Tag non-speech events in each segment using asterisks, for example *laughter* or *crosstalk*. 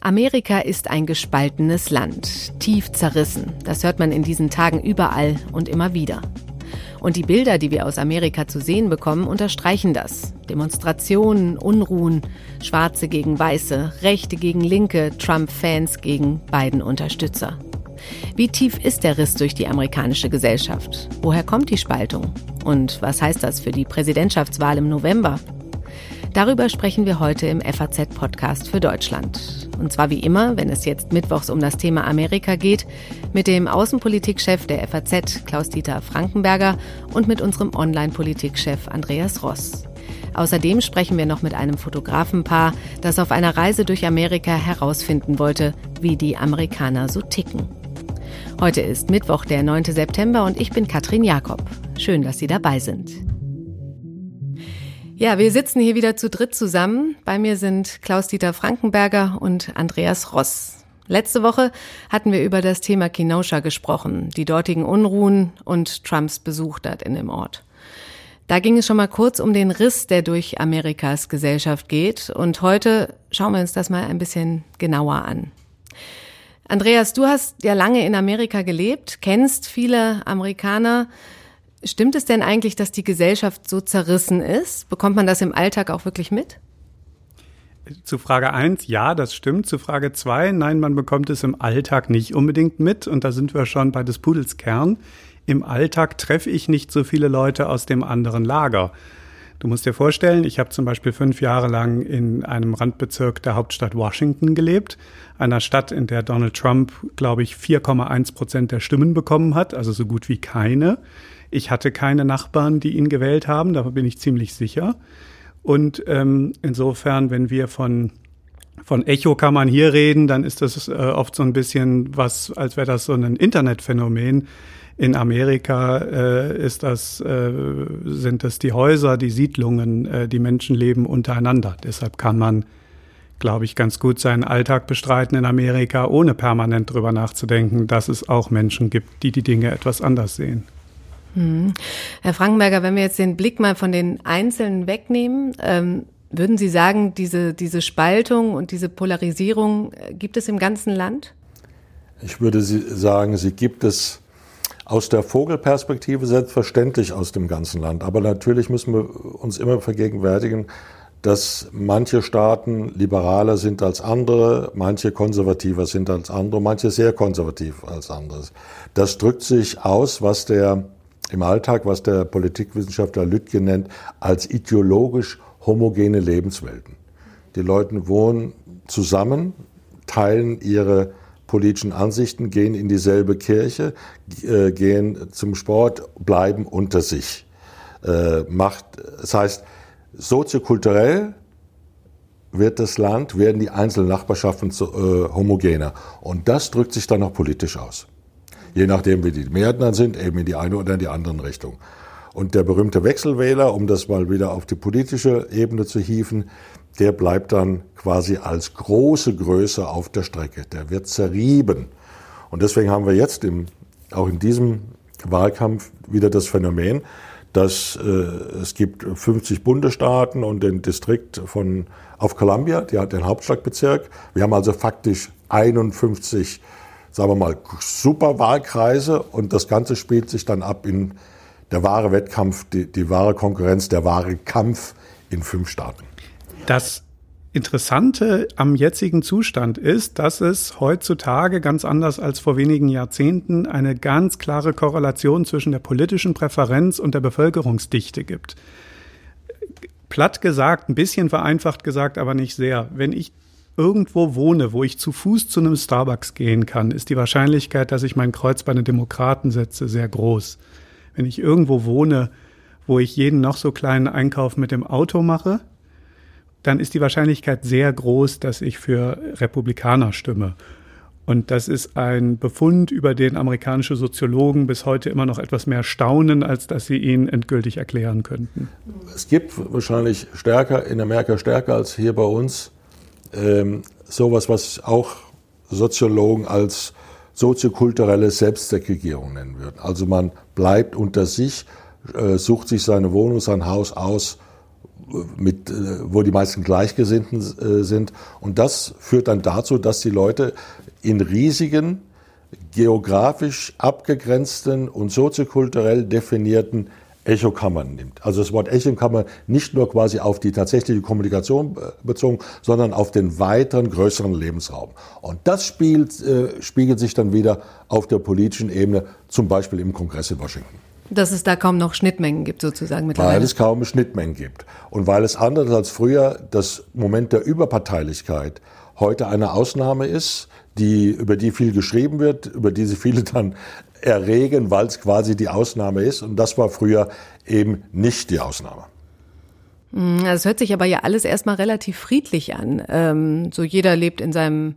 Amerika ist ein gespaltenes Land, tief zerrissen. Das hört man in diesen Tagen überall und immer wieder. Und die Bilder, die wir aus Amerika zu sehen bekommen, unterstreichen das. Demonstrationen, Unruhen, Schwarze gegen Weiße, Rechte gegen Linke, Trump-Fans gegen Biden-Unterstützer. Wie tief ist der Riss durch die amerikanische Gesellschaft? Woher kommt die Spaltung? Und was heißt das für die Präsidentschaftswahl im November? Darüber sprechen wir heute im FAZ-Podcast für Deutschland. Und zwar wie immer, wenn es jetzt mittwochs um das Thema Amerika geht, mit dem Außenpolitikchef der FAZ, Klaus-Dieter Frankenberger, und mit unserem Online-Politikchef Andreas Ross. Außerdem sprechen wir noch mit einem Fotografenpaar, das auf einer Reise durch Amerika herausfinden wollte, wie die Amerikaner so ticken. Heute ist Mittwoch, der 9. September und ich bin Katrin Jakob. Schön, dass Sie dabei sind. Ja, wir sitzen hier wieder zu dritt zusammen. Bei mir sind Klaus-Dieter Frankenberger und Andreas Ross. Letzte Woche hatten wir über das Thema Kenosha gesprochen, die dortigen Unruhen und Trumps Besuch dort in dem Ort. Da ging es schon mal kurz um den Riss, der durch Amerikas Gesellschaft geht. Und heute schauen wir uns das mal ein bisschen genauer an. Andreas, du hast ja lange in Amerika gelebt, kennst viele Amerikaner. Stimmt es denn eigentlich, dass die Gesellschaft so zerrissen ist? Bekommt man das im Alltag auch wirklich mit? Zu Frage eins, ja, das stimmt. Zu Frage zwei, nein, man bekommt es im Alltag nicht unbedingt mit. Und da sind wir schon bei des Pudels Kern. Im Alltag treffe ich nicht so viele Leute aus dem anderen Lager. Du musst dir vorstellen, ich habe zum Beispiel fünf Jahre lang in einem Randbezirk der Hauptstadt Washington gelebt, einer Stadt, in der Donald Trump, glaube ich, 4,1 Prozent der Stimmen bekommen hat, also so gut wie keine. Ich hatte keine Nachbarn, die ihn gewählt haben, da bin ich ziemlich sicher. Und ähm, insofern, wenn wir von von Echo kann man hier reden, dann ist das äh, oft so ein bisschen was, als wäre das so ein Internetphänomen. In Amerika äh, ist das, äh, sind das die Häuser, die Siedlungen, äh, die Menschen leben untereinander. Deshalb kann man, glaube ich, ganz gut seinen Alltag bestreiten in Amerika, ohne permanent drüber nachzudenken, dass es auch Menschen gibt, die die Dinge etwas anders sehen. Hm. Herr Frankenberger, wenn wir jetzt den Blick mal von den Einzelnen wegnehmen, ähm, würden Sie sagen, diese, diese Spaltung und diese Polarisierung äh, gibt es im ganzen Land? Ich würde sagen, sie gibt es aus der Vogelperspektive selbstverständlich aus dem ganzen Land. Aber natürlich müssen wir uns immer vergegenwärtigen, dass manche Staaten liberaler sind als andere, manche konservativer sind als andere, manche sehr konservativ als andere. Das drückt sich aus, was der im Alltag, was der Politikwissenschaftler Lütke nennt, als ideologisch homogene Lebenswelten. Die Leute wohnen zusammen, teilen ihre politischen Ansichten, gehen in dieselbe Kirche, äh, gehen zum Sport, bleiben unter sich. Äh, macht, das heißt, soziokulturell wird das Land, werden die einzelnen Nachbarschaften zu, äh, homogener. Und das drückt sich dann auch politisch aus je nachdem, wie die Mehrheiten dann sind, eben in die eine oder in die andere Richtung. Und der berühmte Wechselwähler, um das mal wieder auf die politische Ebene zu hieven, der bleibt dann quasi als große Größe auf der Strecke. Der wird zerrieben. Und deswegen haben wir jetzt im, auch in diesem Wahlkampf wieder das Phänomen, dass äh, es gibt 50 Bundesstaaten und den Distrikt von auf Columbia, die hat den Hauptstadtbezirk. Wir haben also faktisch 51 sagen wir mal, super Wahlkreise und das Ganze spielt sich dann ab in der wahre Wettkampf, die, die wahre Konkurrenz, der wahre Kampf in fünf Staaten. Das Interessante am jetzigen Zustand ist, dass es heutzutage ganz anders als vor wenigen Jahrzehnten eine ganz klare Korrelation zwischen der politischen Präferenz und der Bevölkerungsdichte gibt. Platt gesagt, ein bisschen vereinfacht gesagt, aber nicht sehr. Wenn ich irgendwo wohne, wo ich zu Fuß zu einem Starbucks gehen kann, ist die Wahrscheinlichkeit, dass ich mein Kreuz bei den Demokraten setze, sehr groß. Wenn ich irgendwo wohne, wo ich jeden noch so kleinen Einkauf mit dem Auto mache, dann ist die Wahrscheinlichkeit sehr groß, dass ich für Republikaner stimme. Und das ist ein Befund, über den amerikanische Soziologen bis heute immer noch etwas mehr staunen, als dass sie ihn endgültig erklären könnten. Es gibt wahrscheinlich stärker, in Amerika stärker als hier bei uns, ähm, sowas, was auch Soziologen als soziokulturelle Selbstsegregierung nennen würden. Also man bleibt unter sich, äh, sucht sich seine Wohnung, sein Haus aus, mit, äh, wo die meisten Gleichgesinnten äh, sind. Und das führt dann dazu, dass die Leute in riesigen, geografisch abgegrenzten und soziokulturell definierten Echokammern nimmt. Also das Wort Echokammer nicht nur quasi auf die tatsächliche Kommunikation bezogen, sondern auf den weiteren, größeren Lebensraum. Und das spielt, äh, spiegelt sich dann wieder auf der politischen Ebene, zum Beispiel im Kongress in Washington. Dass es da kaum noch Schnittmengen gibt, sozusagen mittlerweile. Weil es kaum Schnittmengen gibt. Und weil es anders als früher das Moment der Überparteilichkeit heute eine Ausnahme ist, die, über die viel geschrieben wird, über die sie viele dann erregen, weil es quasi die Ausnahme ist. Und das war früher eben nicht die Ausnahme. Hm, es hört sich aber ja alles erstmal relativ friedlich an. Ähm, so jeder lebt in seinem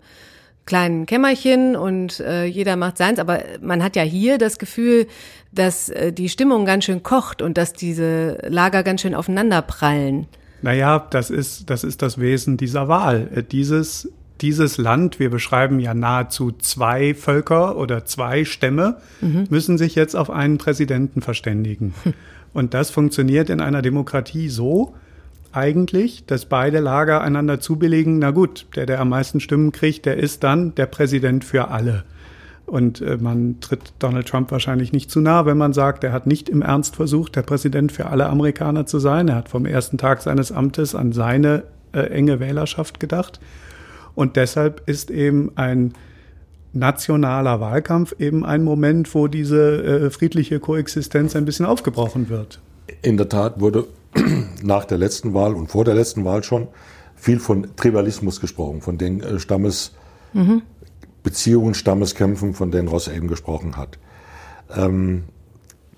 kleinen Kämmerchen und äh, jeder macht seins. Aber man hat ja hier das Gefühl, dass äh, die Stimmung ganz schön kocht und dass diese Lager ganz schön aufeinander prallen. Naja, das ist, das ist das Wesen dieser Wahl. Äh, dieses dieses Land, wir beschreiben ja nahezu zwei Völker oder zwei Stämme, mhm. müssen sich jetzt auf einen Präsidenten verständigen. Und das funktioniert in einer Demokratie so eigentlich, dass beide Lager einander zubilligen, na gut, der, der am meisten Stimmen kriegt, der ist dann der Präsident für alle. Und äh, man tritt Donald Trump wahrscheinlich nicht zu nah, wenn man sagt, er hat nicht im Ernst versucht, der Präsident für alle Amerikaner zu sein. Er hat vom ersten Tag seines Amtes an seine äh, enge Wählerschaft gedacht. Und deshalb ist eben ein nationaler Wahlkampf eben ein Moment, wo diese äh, friedliche Koexistenz ein bisschen aufgebrochen wird. In der Tat wurde *clears throat* nach der letzten Wahl und vor der letzten Wahl schon viel von Tribalismus gesprochen, von den äh, Stammesbeziehungen, mhm. Stammeskämpfen, von denen Ross eben gesprochen hat. Ähm,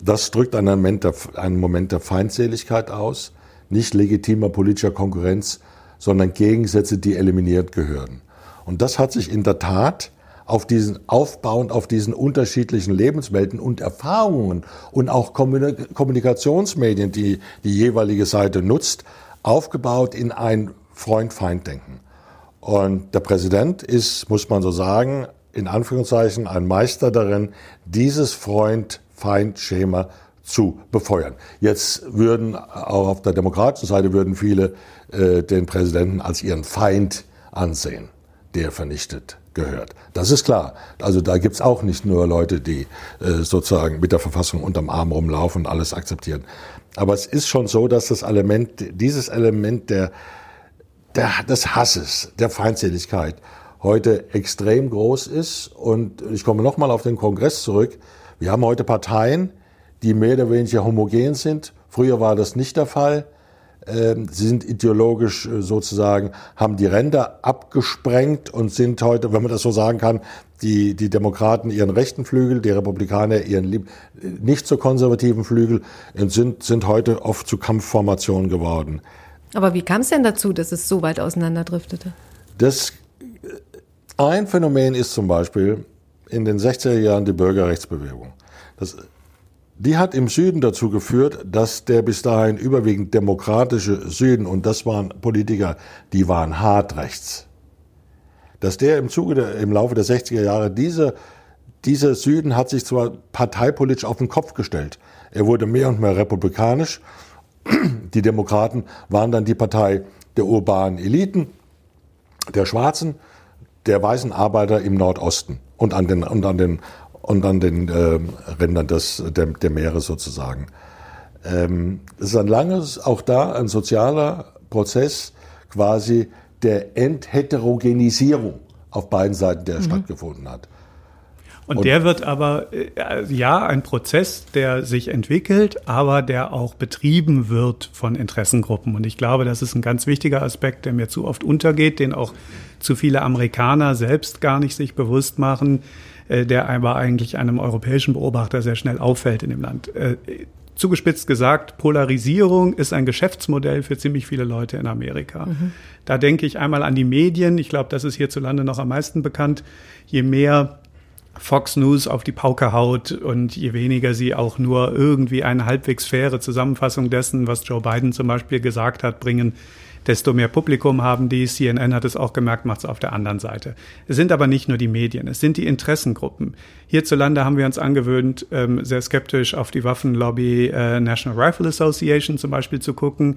das drückt einen Moment, der, einen Moment der Feindseligkeit aus, nicht legitimer politischer Konkurrenz, sondern Gegensätze, die eliminiert gehören. Und das hat sich in der Tat auf diesen aufbauend auf diesen unterschiedlichen Lebenswelten und Erfahrungen und auch Kommunikationsmedien, die die jeweilige Seite nutzt, aufgebaut in ein Freund-Feind-Denken. Und der Präsident ist, muss man so sagen, in Anführungszeichen ein Meister darin, dieses Freund-Feind-Schema zu befeuern. Jetzt würden auch auf der demokratischen Seite würden viele äh, den Präsidenten als ihren Feind ansehen, der vernichtet gehört. Das ist klar. Also da gibt's auch nicht nur Leute, die äh, sozusagen mit der Verfassung unterm Arm rumlaufen und alles akzeptieren. Aber es ist schon so, dass das Element, dieses Element der, der, des Hasses, der Feindseligkeit heute extrem groß ist. Und ich komme nochmal auf den Kongress zurück. Wir haben heute Parteien, die mehr oder weniger homogen sind. Früher war das nicht der Fall. Ähm, sie sind ideologisch äh, sozusagen, haben die Ränder abgesprengt und sind heute, wenn man das so sagen kann, die, die Demokraten ihren rechten Flügel, die Republikaner ihren nicht so konservativen Flügel und sind, sind heute oft zu Kampfformationen geworden. Aber wie kam es denn dazu, dass es so weit auseinanderdriftete? Das, äh, ein Phänomen ist zum Beispiel in den 60er Jahren die Bürgerrechtsbewegung. Das die hat im Süden dazu geführt, dass der bis dahin überwiegend demokratische Süden, und das waren Politiker, die waren hart rechts, dass der im Zuge der, im Laufe der 60er Jahre diese, dieser Süden hat sich zwar parteipolitisch auf den Kopf gestellt. Er wurde mehr und mehr republikanisch. Die Demokraten waren dann die Partei der urbanen Eliten, der Schwarzen, der weißen Arbeiter im Nordosten und an den, und an den und an den äh, Rändern des, der, der Meere sozusagen. Ähm, es ist ein langes, auch da ein sozialer Prozess quasi der Entheterogenisierung auf beiden Seiten, der mhm. stattgefunden hat. Und, und, der wird aber, äh, ja, ein Prozess, der sich entwickelt, aber der auch betrieben wird von Interessengruppen. Und ich glaube, das ist ein ganz wichtiger Aspekt, der mir zu oft untergeht, den auch zu viele Amerikaner selbst gar nicht sich bewusst machen. Äh, der aber eigentlich einem europäischen Beobachter sehr schnell auffällt in dem Land. Äh, zugespitzt gesagt, Polarisierung ist ein Geschäftsmodell für ziemlich viele Leute in Amerika. Mhm. Da denke ich einmal an die Medien. Ich glaube, das ist hierzulande noch am meisten bekannt. Je mehr Fox News auf die Pauke haut und je weniger sie auch nur irgendwie eine halbwegs faire Zusammenfassung dessen, was Joe Biden zum Beispiel gesagt hat, bringen, desto mehr Publikum haben die. CNN hat es auch gemerkt, macht es auf der anderen Seite. Es sind aber nicht nur die Medien, es sind die Interessengruppen. Hierzulande haben wir uns angewöhnt, ähm, sehr skeptisch auf die Waffenlobby äh, National Rifle Association zum Beispiel zu gucken.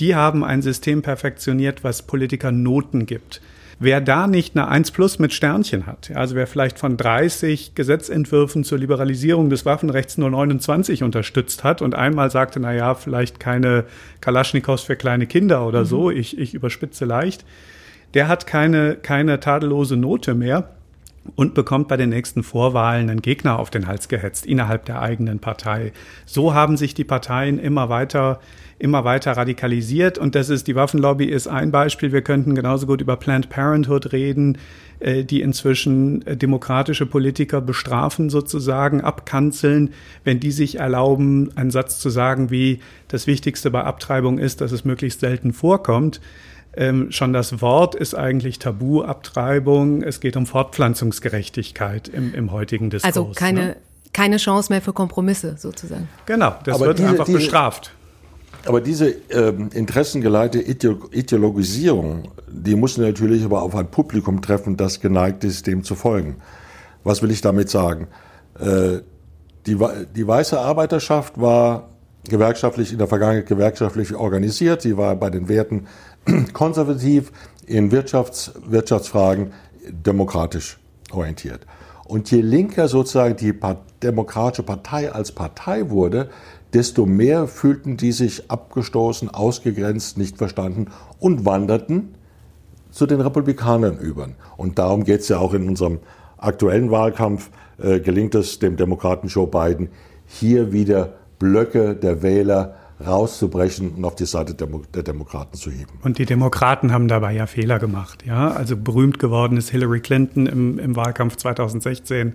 Die haben ein System perfektioniert, was Politiker Noten gibt. Wer da nicht eine 1 plus mit Sternchen hat, also wer vielleicht von 30 Gesetzentwürfen zur Liberalisierung des Waffenrechts nur 29 unterstützt hat und einmal sagte, na ja, vielleicht keine Kalaschnikows für kleine Kinder oder mhm. so, ich, ich überspitze leicht, der hat keine, keine tadellose Note mehr und bekommt bei den nächsten Vorwahlen einen Gegner auf den Hals gehetzt innerhalb der eigenen Partei. So haben sich die Parteien immer weiter immer weiter radikalisiert und das ist die Waffenlobby ist ein Beispiel. Wir könnten genauso gut über Planned Parenthood reden, äh, die inzwischen äh, demokratische Politiker bestrafen sozusagen, abkanzeln, wenn die sich erlauben, einen Satz zu sagen wie das Wichtigste bei Abtreibung ist, dass es möglichst selten vorkommt. Ähm, schon das Wort ist eigentlich Tabu, Abtreibung. Es geht um Fortpflanzungsgerechtigkeit im, im heutigen Diskurs. Also keine, ne? keine Chance mehr für Kompromisse sozusagen. Genau, das Aber wird diese, einfach diese, bestraft. Aber diese ähm, interessengeleitete Ideologisierung, die muss natürlich aber auf ein Publikum treffen, das geneigt ist, dem zu folgen. Was will ich damit sagen? Äh, die, die weiße Arbeiterschaft war gewerkschaftlich in der Vergangenheit gewerkschaftlich organisiert. Sie war bei den Werten *clears throat* konservativ, in Wirtschafts, Wirtschaftsfragen demokratisch orientiert. Und je linker sozusagen die Demokratische Partei als Partei wurde, desto mehr fühlten die sich abgestoßen, ausgegrenzt, nicht verstanden und wanderten zu den Republikanern über. Und darum geht es ja auch in unserem aktuellen Wahlkampf. Äh, gelingt es dem Demokraten Joe Biden, hier wieder Blöcke der Wähler rauszubrechen und auf die Seite der, Demokraten zu heben. Und die Demokraten haben dabei ja Fehler gemacht. Ja? Also berühmt geworden ist Hillary Clinton im, im Wahlkampf 2016,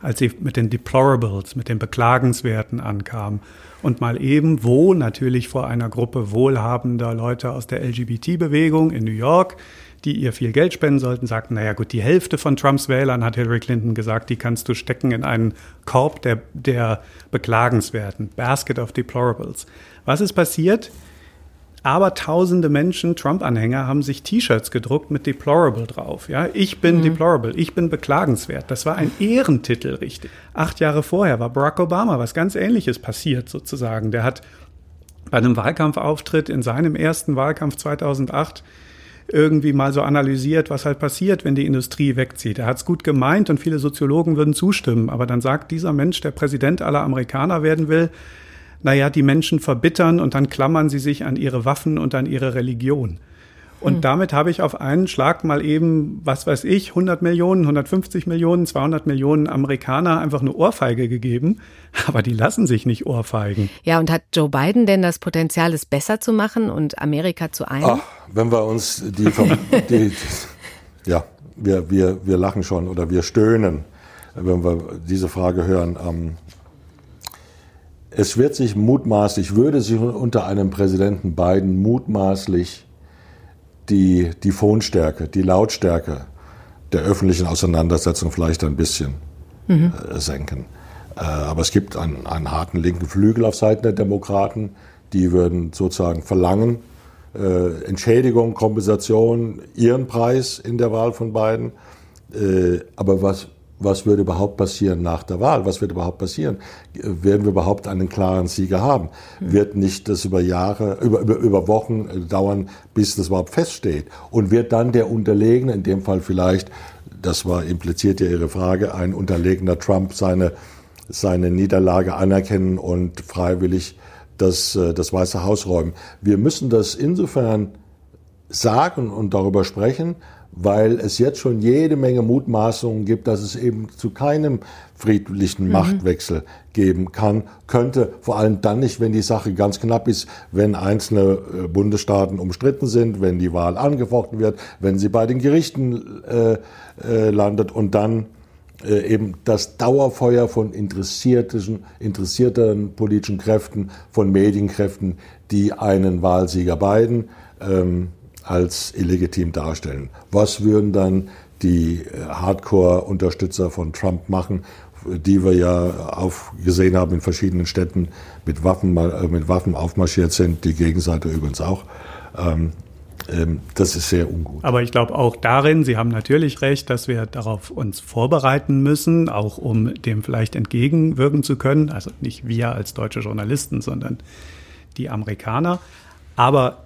als sie mit den Deplorables, mit den Beklagenswerten ankam und mal eben, wo natürlich vor einer Gruppe wohlhabender Leute aus der LGBT-Bewegung in New York, die ihr viel Geld spenden sollten, sagten, naja gut, die Hälfte von Trumps Wählern, hat Hillary Clinton gesagt, die kannst du stecken in einen Korb der, der Beklagenswerten, Basket of Deplorables. Was ist passiert? Aber tausende Menschen, Trump-Anhänger, haben sich T-Shirts gedruckt mit Deplorable drauf. Ja, ich bin mhm. deplorable, ich bin beklagenswert. Das war ein Ehrentitel, richtig. Acht Jahre vorher war Barack Obama was ganz Ähnliches passiert, sozusagen. Der hat bei einem Wahlkampfauftritt in seinem ersten Wahlkampf 2008 irgendwie mal so analysiert, was halt passiert, wenn die Industrie wegzieht. Er hat es gut gemeint und viele Soziologen würden zustimmen. Aber dann sagt dieser Mensch, der Präsident aller Amerikaner werden will, naja, die Menschen verbittern und dann klammern sie sich an ihre Waffen und an ihre Religion. Und hm. damit habe ich auf einen Schlag mal eben, was weiß ich, 100 Millionen, 150 Millionen, 200 Millionen Amerikaner einfach eine Ohrfeige gegeben. *laughs* Aber die lassen sich nicht ohrfeigen. Ja, und hat Joe Biden denn das Potenzial, es besser zu machen und Amerika zu einen? Ach, wenn wir uns die, *laughs* die ja, wir, wir, wir lachen schon oder wir stöhnen, wenn wir diese Frage hören. Ähm, es wird sich mutmaßlich, würde sich unter einem Präsidenten Biden mutmaßlich die, die Phonstärke, die Lautstärke der öffentlichen Auseinandersetzung vielleicht ein bisschen mhm. äh, senken. Äh, aber es gibt einen, einen, harten linken Flügel auf Seiten der Demokraten, die würden sozusagen verlangen, äh, Entschädigung, Kompensation, ihren Preis in der Wahl von Biden. Äh, aber was was würde überhaupt passieren nach der Wahl? Was wird überhaupt passieren? Werden wir überhaupt einen klaren Sieger haben? Mhm. Wird nicht das über Jahre, über, über, über Wochen äh, dauern, bis das überhaupt feststeht? Und wird dann der Unterlegene, in dem Fall vielleicht, das war impliziert ja Ihre Frage, ein unterlegener Trump seine, seine Niederlage anerkennen und freiwillig das, äh, das Weiße Haus räumen? Wir müssen das insofern sagen und darüber sprechen, weil es jetzt schon jede Menge Mutmaßungen gibt, dass es eben zu keinem friedlichen mhm. Machtwechsel geben kann, könnte, vor allem dann nicht, wenn die Sache ganz knapp ist, wenn einzelne äh, Bundesstaaten umstritten sind, wenn die Wahl angefochten wird, wenn sie bei den Gerichten äh, äh, landet und dann äh, eben das Dauerfeuer von interessierten, interessierten politischen Kräften, von Medienkräften, die einen Wahlsieger Biden ähm, als illegitim darstellen. Was würden dann die äh, Hardcore-Unterstützer von Trump machen, die wir ja aufgesehen haben in verschiedenen Städten mit Waffen, äh, mit Waffen aufmarschiert sind, die Gegenseite übrigens auch. Ähm, ähm, das ist sehr ungut. Aber ich glaube auch darin, Sie haben natürlich recht, dass wir darauf uns vorbereiten müssen, auch um dem vielleicht entgegenwirken zu können. Also nicht wir als deutsche Journalisten, sondern die Amerikaner. Aber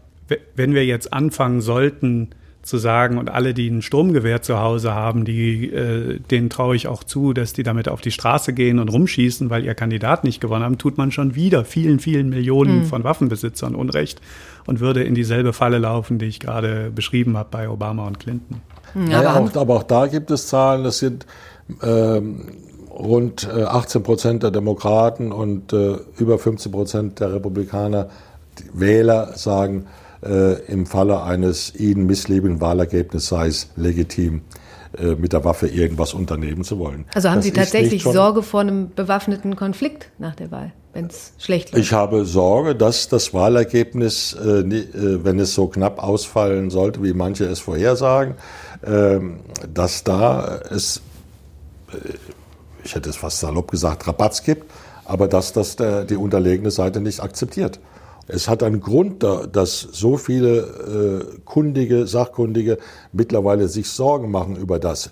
wenn wir jetzt anfangen sollten, zu sagen und alle, die ein Sturmgewehr zu Hause haben, die, äh, denen traue ich auch zu, dass die damit auf die Straße gehen und rumschießen, weil ihr Kandidat nicht gewonnen haben, tut man schon wieder vielen, vielen Millionen mhm. von Waffenbesitzern Unrecht und würde in dieselbe Falle laufen, die ich gerade beschrieben habe bei Obama und Clinton. Ja, aber, auch, aber auch da gibt es Zahlen, das sind ähm, rund 18 äh, Prozent der Demokraten und äh, über 15 Prozent der Republikaner, Wähler sagen, äh, im Falle eines ihnen misslebenden Wahlergebnisses sei es legitim, äh, mit der Waffe irgendwas unternehmen zu wollen. Also haben das Sie tatsächlich Sorge vor einem bewaffneten Konflikt nach der Wahl, wenn es schlecht läuft? Ich habe Sorge, dass das Wahlergebnis, äh, äh, wenn es so knapp ausfallen sollte, wie manche es vorhersagen, ähm, dass da es, ich hätte es fast salopp gesagt, Rabatz gibt, aber dass das der, die unterlegene Seite nicht akzeptiert. Es hat einen Grund, dass so viele äh, Kundige, Sachkundige mittlerweile sich Sorgen machen über das.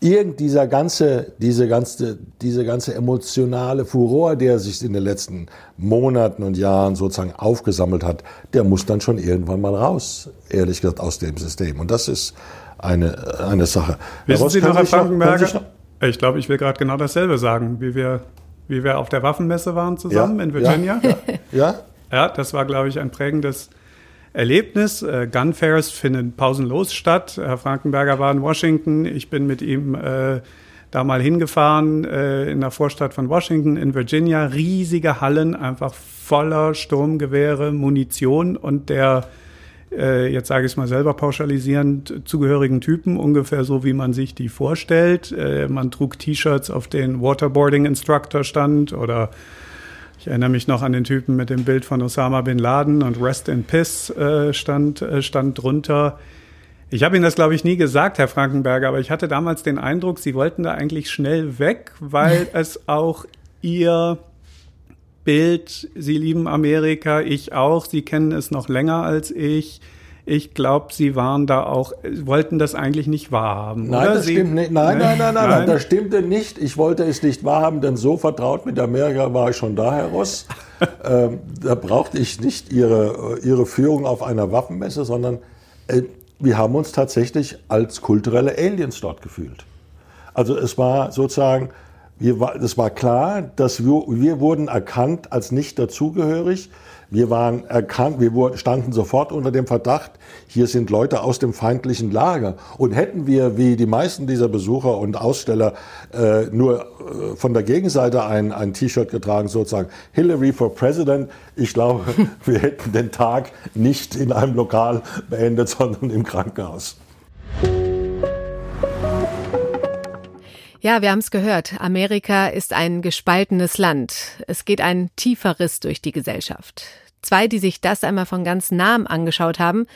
Irgend dieser ganze, diese ganze, diese ganze emotionale Furor, der sich in den letzten Monaten und Jahren sozusagen aufgesammelt hat, der muss dann schon irgendwann mal raus, ehrlich gesagt, aus dem System. Und das ist eine, eine Sache. Wissen Sie noch, Herr Frankenberger? Ich glaube, ich will gerade genau dasselbe sagen, wie wir, wie wir auf der Waffenmesse waren zusammen ja, in Virginia. Ja, ja. Ja, das war, glaube ich, ein prägendes Erlebnis. Äh, Gunfairs finden pausenlos statt. Herr Frankenberger war in Washington. Ich bin mit ihm äh, da mal hingefahren äh, in der Vorstadt von Washington in Virginia. Riesige Hallen, einfach voller Sturmgewehre, Munition und der, äh, jetzt sage ich es mal selber pauschalisierend, zugehörigen Typen, ungefähr so, wie man sich die vorstellt. Äh, man trug T-Shirts, auf denen Waterboarding Instructor stand oder ich erinnere mich noch an den Typen mit dem Bild von Osama bin Laden und Rest in Piss äh, stand, äh, stand drunter. Ich habe Ihnen das, glaube ich, nie gesagt, Herr Frankenberger, aber ich hatte damals den Eindruck, Sie wollten da eigentlich schnell weg, weil *laughs* es auch Ihr Bild, Sie lieben Amerika, ich auch, Sie kennen es noch länger als ich, ich glaube, Sie waren da auch, wollten das eigentlich nicht wahrhaben. Nein, oder? das Sie, stimmt nicht. Nein, nein, nein, nein, nein, das stimmte nicht. Ich wollte es nicht wahrhaben, denn so vertraut mit Amerika war ich schon da, Herr Ross. *laughs* ähm, da brauchte ich nicht Ihre, Ihre Führung auf einer Waffenmesse, sondern äh, wir haben uns tatsächlich als kulturelle Aliens dort gefühlt. Also es war sozusagen, es war klar, dass wir, wir wurden erkannt als nicht dazugehörig. Wir waren erkannt, wir standen sofort unter dem Verdacht, hier sind Leute aus dem feindlichen Lager. Und hätten wir, wie die meisten dieser Besucher und Aussteller, äh, nur äh, von der Gegenseite ein, ein T-Shirt getragen, sozusagen Hillary for President, ich glaube, *laughs* wir hätten den Tag nicht in einem Lokal beendet, sondern im Krankenhaus. Ja, wir haben es gehört. Amerika ist ein gespaltenes Land. Es geht ein tiefer Riss durch die Gesellschaft. Zwei, die sich das einmal von ganz nahem angeschaut haben,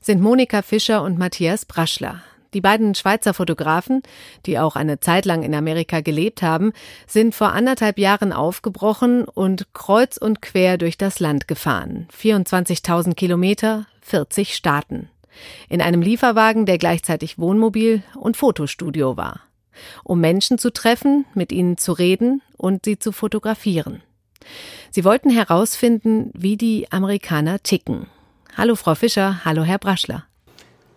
sind Monika Fischer und Matthias Braschler. Die beiden Schweizer Fotografen, die auch eine Zeit lang in Amerika gelebt haben, sind vor anderthalb Jahren aufgebrochen und kreuz und quer durch das Land gefahren. 24.000 Kilometer, 40 Staaten. In einem Lieferwagen, der gleichzeitig Wohnmobil und Fotostudio war um Menschen zu treffen, mit ihnen zu reden und sie zu fotografieren. Sie wollten herausfinden, wie die Amerikaner ticken. Hallo Frau Fischer, hallo Herr Braschler.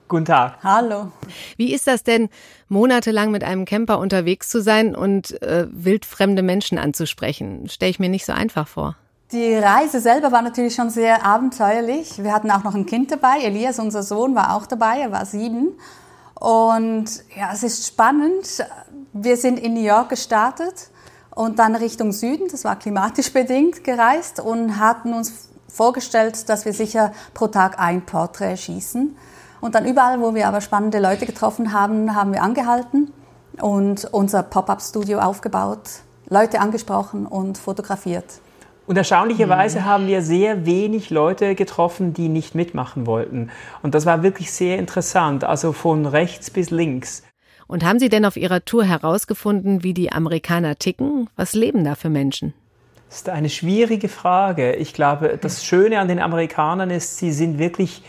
Guten Tag. Hallo. Wie ist das denn, monatelang mit einem Camper unterwegs zu sein und äh, wildfremde Menschen anzusprechen? Stelle ich mir nicht so einfach vor. Die Reise selber war natürlich schon sehr abenteuerlich. Wir hatten auch noch ein Kind dabei. Elias, unser Sohn, war auch dabei. Er war sieben. Und ja, es ist spannend. Wir sind in New York gestartet und dann Richtung Süden, das war klimatisch *laughs* bedingt, gereist und hatten uns vorgestellt, dass wir sicher pro Tag ein Porträt schießen. Und dann überall, wo wir aber spannende Leute getroffen haben, haben wir angehalten und unser Pop-up-Studio aufgebaut, Leute angesprochen und fotografiert. Und erstaunlicherweise mhm. haben wir sehr wenig Leute getroffen, die nicht mitmachen wollten. Und das war wirklich sehr interessant, also von rechts bis links. Und haben Sie denn auf Ihrer Tour herausgefunden, wie die Amerikaner ticken? Was leben da für Menschen? Das ist eine schwierige Frage. Ich glaube, das Schöne an den Amerikanern ist, sie sind wirklich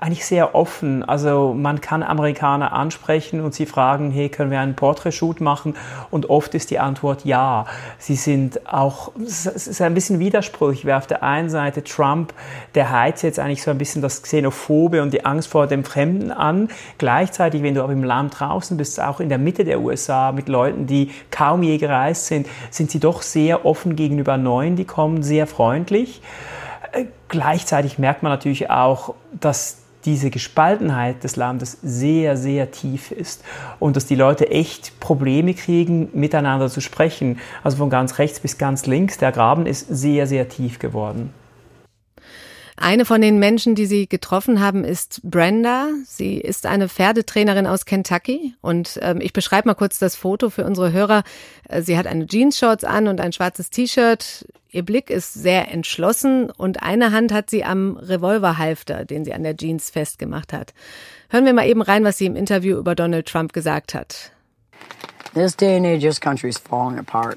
eigentlich sehr offen. Also man kann Amerikaner ansprechen und sie fragen, hey, können wir einen Portrait-Shoot machen? Und oft ist die Antwort ja. Sie sind auch, es ist ein bisschen widersprüchlich, weil auf der einen Seite Trump, der heizt jetzt eigentlich so ein bisschen das Xenophobe und die Angst vor dem Fremden an. Gleichzeitig, wenn du aber im Land draußen bist, auch in der Mitte der USA mit Leuten, die kaum je gereist sind, sind sie doch sehr offen gegenüber Neuen, die kommen, sehr freundlich. Äh, gleichzeitig merkt man natürlich auch, dass diese Gespaltenheit des Landes sehr, sehr tief ist und dass die Leute echt Probleme kriegen, miteinander zu sprechen. Also von ganz rechts bis ganz links, der Graben ist sehr, sehr tief geworden. Eine von den Menschen, die Sie getroffen haben, ist Brenda. Sie ist eine Pferdetrainerin aus Kentucky. Und ähm, ich beschreibe mal kurz das Foto für unsere Hörer. Äh, sie hat eine Jeans-Shorts an und ein schwarzes T-Shirt. Ihr Blick ist sehr entschlossen und eine Hand hat sie am Revolverhalfter, den sie an der Jeans festgemacht hat. Hören wir mal eben rein, was sie im Interview über Donald Trump gesagt hat.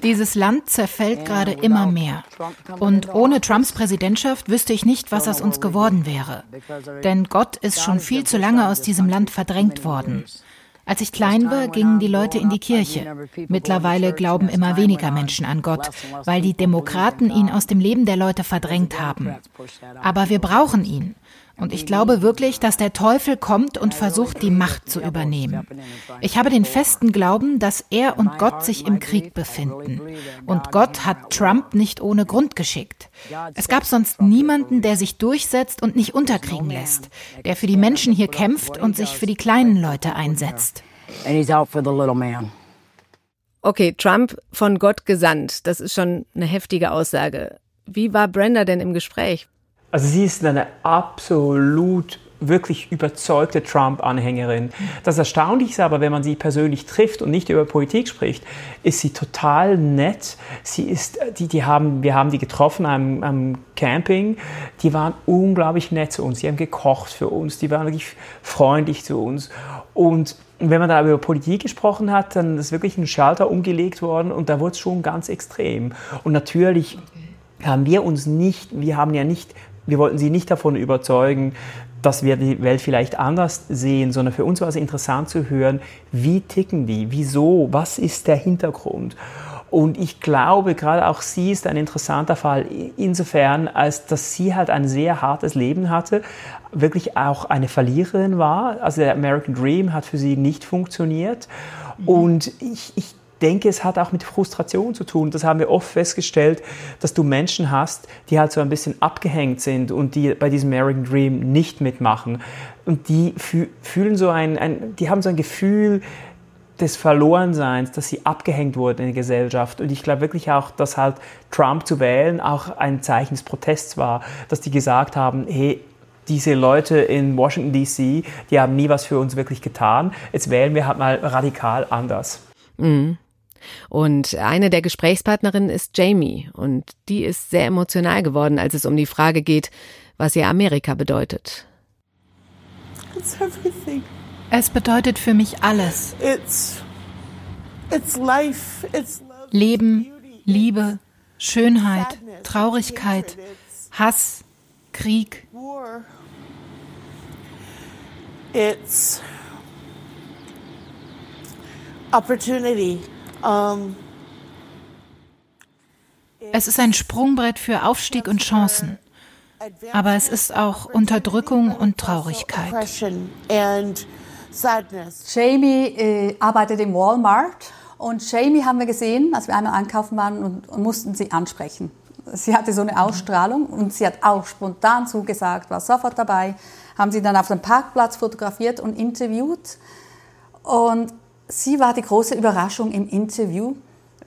Dieses Land zerfällt gerade immer mehr. Und ohne Trumps Präsidentschaft wüsste ich nicht, was aus uns geworden wäre. Denn Gott ist schon viel zu lange aus diesem Land verdrängt worden. Als ich klein war, gingen die Leute in die Kirche. Mittlerweile glauben immer weniger Menschen an Gott, weil die Demokraten ihn aus dem Leben der Leute verdrängt haben. Aber wir brauchen ihn. Und ich glaube wirklich, dass der Teufel kommt und versucht, die Macht zu übernehmen. Ich habe den festen Glauben, dass er und Gott sich im Krieg befinden. Und Gott hat Trump nicht ohne Grund geschickt. Es gab sonst niemanden, der sich durchsetzt und nicht unterkriegen lässt, der für die Menschen hier kämpft und sich für die kleinen Leute einsetzt. Okay, Trump von Gott gesandt. Das ist schon eine heftige Aussage. Wie war Brenda denn im Gespräch? Also sie ist eine absolut wirklich überzeugte Trump-Anhängerin. Das Erstaunliche ist aber, wenn man sie persönlich trifft und nicht über Politik spricht, ist sie total nett. Sie ist, die, die haben, wir haben die getroffen am, am Camping. Die waren unglaublich nett zu uns. Sie haben gekocht für uns. Die waren wirklich freundlich zu uns. Und wenn man da über Politik gesprochen hat, dann ist wirklich ein Schalter umgelegt worden und da wurde es schon ganz extrem. Und natürlich haben wir uns nicht, wir haben ja nicht wir wollten sie nicht davon überzeugen, dass wir die Welt vielleicht anders sehen, sondern für uns war es interessant zu hören, wie ticken die, wieso, was ist der Hintergrund. Und ich glaube, gerade auch sie ist ein interessanter Fall insofern, als dass sie halt ein sehr hartes Leben hatte, wirklich auch eine Verliererin war. Also der American Dream hat für sie nicht funktioniert. Und ich, ich denke, es hat auch mit Frustration zu tun. Das haben wir oft festgestellt, dass du Menschen hast, die halt so ein bisschen abgehängt sind und die bei diesem American Dream nicht mitmachen. Und die fühlen so ein, ein die haben so ein Gefühl, des Verlorenseins, dass sie abgehängt wurden in der Gesellschaft. Und ich glaube wirklich auch, dass halt Trump zu wählen auch ein Zeichen des Protests war, dass die gesagt haben, hey, diese Leute in Washington DC, die haben nie was für uns wirklich getan. Jetzt wählen wir halt mal radikal anders. Mhm. Und eine der Gesprächspartnerinnen ist Jamie und die ist sehr emotional geworden, als es um die Frage geht, was ihr Amerika bedeutet. Es bedeutet für mich alles. Leben, Liebe, Schönheit, Traurigkeit, Hass, Krieg. It's opportunity. Es ist ein Sprungbrett für Aufstieg und Chancen. Aber es ist auch Unterdrückung und Traurigkeit. Jamie äh, arbeitet im Walmart und Jamie haben wir gesehen, als wir einmal einkaufen waren und, und, mussten sie ansprechen. Sie hatte so eine Ausstrahlung und sie hat auch spontan zugesagt, war sofort dabei, haben sie dann auf dem Parkplatz fotografiert und interviewt. Und sie war die große Überraschung im Interview.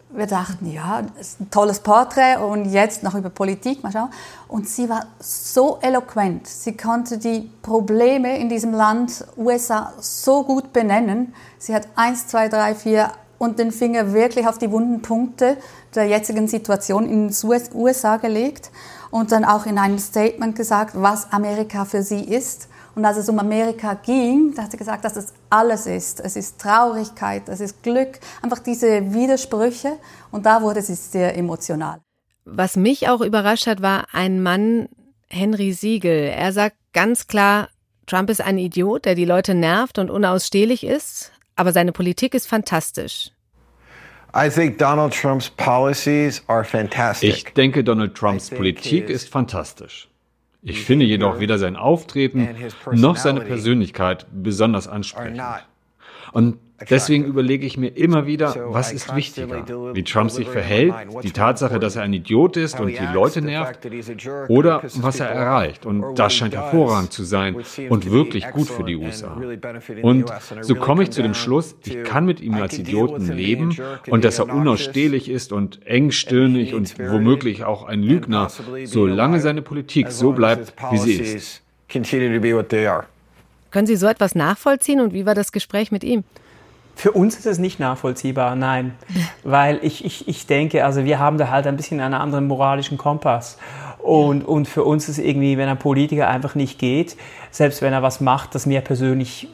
Wir dachten, ja, ein tolles Porträt und jetzt noch über Politik, mal schauen. Und sie war so eloquent. Sie konnte die Probleme in diesem Land USA so gut benennen. Sie hat eins, zwei, drei, vier und den Finger wirklich auf die wunden Punkte der jetzigen Situation in den USA gelegt und dann auch in einem Statement gesagt, was Amerika für sie ist. Und als es um Amerika ging, da hat sie gesagt, dass es alles ist. Es ist Traurigkeit, es ist Glück, einfach diese Widersprüche. Und da wurde sie sehr emotional. Was mich auch überrascht hat, war ein Mann, Henry Siegel. Er sagt ganz klar, Trump ist ein Idiot, der die Leute nervt und unausstehlich ist, aber seine Politik ist fantastisch. Ich denke, Donald Trumps Politik ist fantastisch. Ich finde jedoch weder sein Auftreten noch seine Persönlichkeit besonders ansprechend. Und Deswegen überlege ich mir immer wieder, was ist wichtiger? Wie Trump sich verhält, die Tatsache, dass er ein Idiot ist und die Leute nervt, oder was er erreicht. Und das scheint hervorragend zu sein und wirklich gut für die USA. Und so komme ich zu dem Schluss, ich kann mit ihm als Idioten leben und dass er unausstehlich ist und engstirnig und womöglich auch ein Lügner, solange seine Politik so bleibt, wie sie ist. Können Sie so etwas nachvollziehen und wie war das Gespräch mit ihm? Für uns ist es nicht nachvollziehbar, nein. *laughs* Weil ich, ich, ich denke, also wir haben da halt ein bisschen einen anderen moralischen Kompass. Und, und für uns ist irgendwie, wenn ein Politiker einfach nicht geht, selbst wenn er was macht, das mir persönlich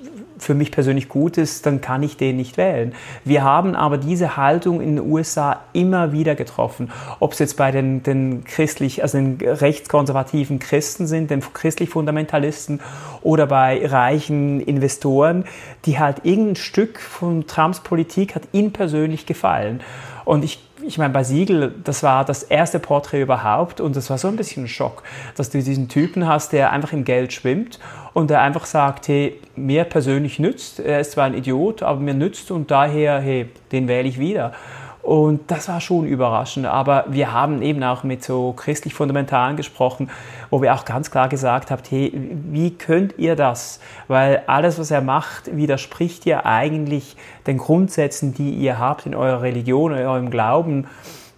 für mich persönlich gut ist, dann kann ich den nicht wählen. Wir haben aber diese Haltung in den USA immer wieder getroffen. Ob es jetzt bei den, den christlich, also den rechtskonservativen Christen sind, den christlich-fundamentalisten oder bei reichen Investoren, die halt irgendein Stück von Trumps Politik hat ihnen persönlich gefallen. Und ich ich meine, bei Siegel, das war das erste Porträt überhaupt und das war so ein bisschen ein Schock, dass du diesen Typen hast, der einfach im Geld schwimmt und der einfach sagt, hey, mir persönlich nützt, er ist zwar ein Idiot, aber mir nützt und daher, hey, den wähle ich wieder. Und das war schon überraschend. Aber wir haben eben auch mit so christlich Fundamentalen gesprochen, wo wir auch ganz klar gesagt haben, hey, wie könnt ihr das? Weil alles, was er macht, widerspricht ja eigentlich den Grundsätzen, die ihr habt in eurer Religion, in eurem Glauben.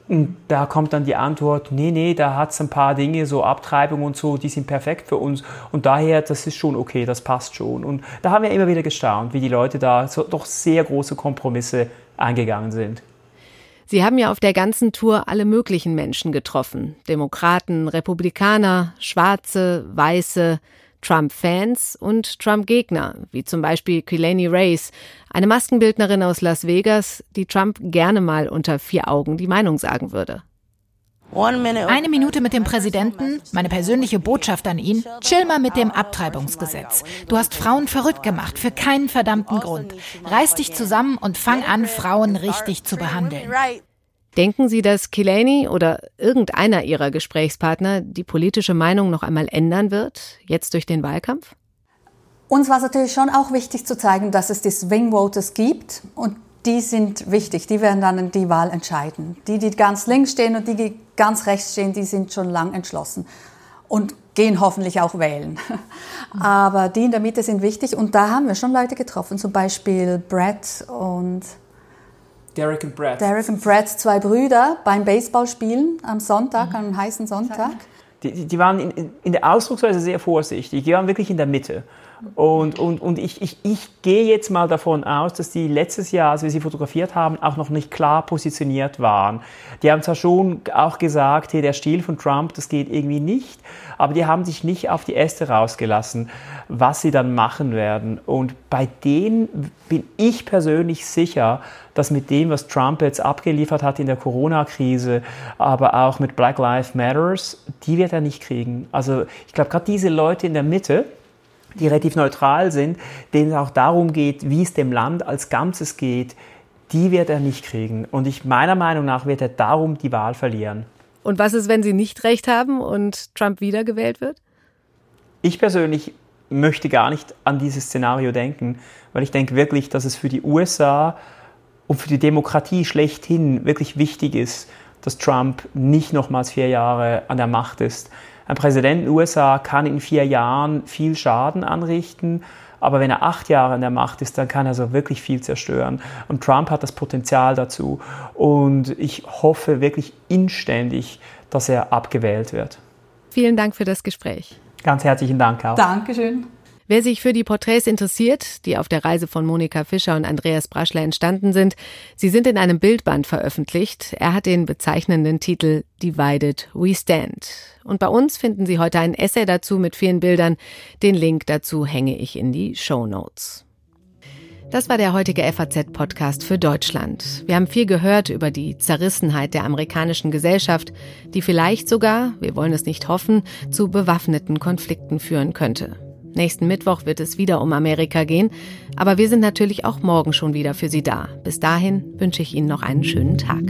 Und da kommt dann die Antwort, nee, nee, da hat es ein paar Dinge, so Abtreibung und so, die sind perfekt für uns. Und daher, das ist schon okay, das passt schon. Und da haben wir immer wieder gestaunt, wie die Leute da so, doch sehr große Kompromisse eingegangen sind. Sie haben ja auf der ganzen Tour alle möglichen Menschen getroffen. Demokraten, Republikaner, Schwarze, Weiße, Trump-Fans und Trump-Gegner, wie zum Beispiel Killaney Race, eine Maskenbildnerin aus Las Vegas, die Trump gerne mal unter vier Augen die Meinung sagen würde. Eine Minute mit dem Präsidenten, meine persönliche Botschaft an ihn, chill mal mit dem Abtreibungsgesetz. Du hast Frauen verrückt gemacht, für keinen verdammten Grund. Reiß dich zusammen und fang an, Frauen richtig zu behandeln. Denken Sie, dass Killaney oder irgendeiner Ihrer Gesprächspartner die politische Meinung noch einmal ändern wird, jetzt durch den Wahlkampf? Uns war es natürlich schon auch wichtig zu zeigen, dass es die Swing Voters gibt und die sind wichtig, die werden dann die Wahl entscheiden. Die, die ganz links stehen und die, die ganz rechts stehen, die sind schon lang entschlossen und gehen hoffentlich auch wählen. Aber die in der Mitte sind wichtig und da haben wir schon Leute getroffen, zum Beispiel Brett und Derek und Brett. Derek und Brett, zwei Brüder beim Baseballspielen am Sonntag, mhm. einem heißen Sonntag. Die, die waren in, in, der Ausdrucksweise sehr vorsichtig. Die waren wirklich in der Mitte. Und, und, und ich, ich, ich gehe jetzt mal davon aus, dass die letztes Jahr, als wir sie fotografiert haben, auch noch nicht klar positioniert waren. Die haben zwar schon auch gesagt, hey, der Stil von Trump, das geht irgendwie nicht, aber die haben sich nicht auf die Äste rausgelassen, was sie dann machen werden. Und bei denen bin ich persönlich sicher, dass mit dem, was Trump jetzt abgeliefert hat in der Corona-Krise, aber auch mit Black Lives Matters, die wird er nicht kriegen. Also ich glaube, gerade diese Leute in der Mitte, die relativ neutral sind, denen es auch darum geht, wie es dem Land als Ganzes geht, die wird er nicht kriegen. Und ich meiner Meinung nach wird er darum die Wahl verlieren. Und was ist, wenn Sie nicht recht haben und Trump wiedergewählt wird? Ich persönlich möchte gar nicht an dieses Szenario denken, weil ich denke wirklich, dass es für die USA und für die Demokratie schlechthin wirklich wichtig ist, dass Trump nicht nochmals vier Jahre an der Macht ist. Ein Präsident in den USA kann in vier Jahren viel Schaden anrichten, aber wenn er acht Jahre an der Macht ist, dann kann er so wirklich viel zerstören. Und Trump hat das Potenzial dazu. Und ich hoffe wirklich inständig, dass er abgewählt wird. Vielen Dank für das Gespräch. Ganz herzlichen Dank auch. Dankeschön. Wer sich für die Porträts interessiert, die auf der Reise von Monika Fischer und Andreas Braschler entstanden sind, sie sind in einem Bildband veröffentlicht. Er hat den bezeichnenden Titel Divided We Stand. Und bei uns finden Sie heute ein Essay dazu mit vielen Bildern. Den Link dazu hänge ich in die Show Notes. Das war der heutige FAZ-Podcast für Deutschland. Wir haben viel gehört über die Zerrissenheit der amerikanischen Gesellschaft, die vielleicht sogar, wir wollen es nicht hoffen, zu bewaffneten Konflikten führen könnte. Nächsten Mittwoch wird es wieder um Amerika gehen, aber wir sind natürlich auch morgen schon wieder für Sie da. Bis dahin wünsche ich Ihnen noch einen schönen Tag.